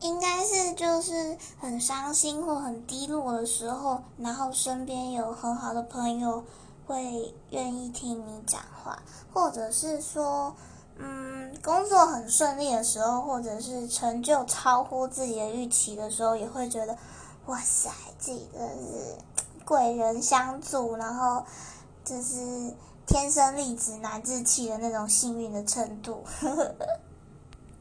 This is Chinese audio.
应该是就是很伤心或很低落的时候然后身边有很好的朋友会愿意听你讲话或者是说嗯工作很顺利的时候或者是成就超乎自己的预期的时候也会觉得哇塞自己真是贵人相助然后就是天生丽质难自弃的那种幸运的程度。呵呵呵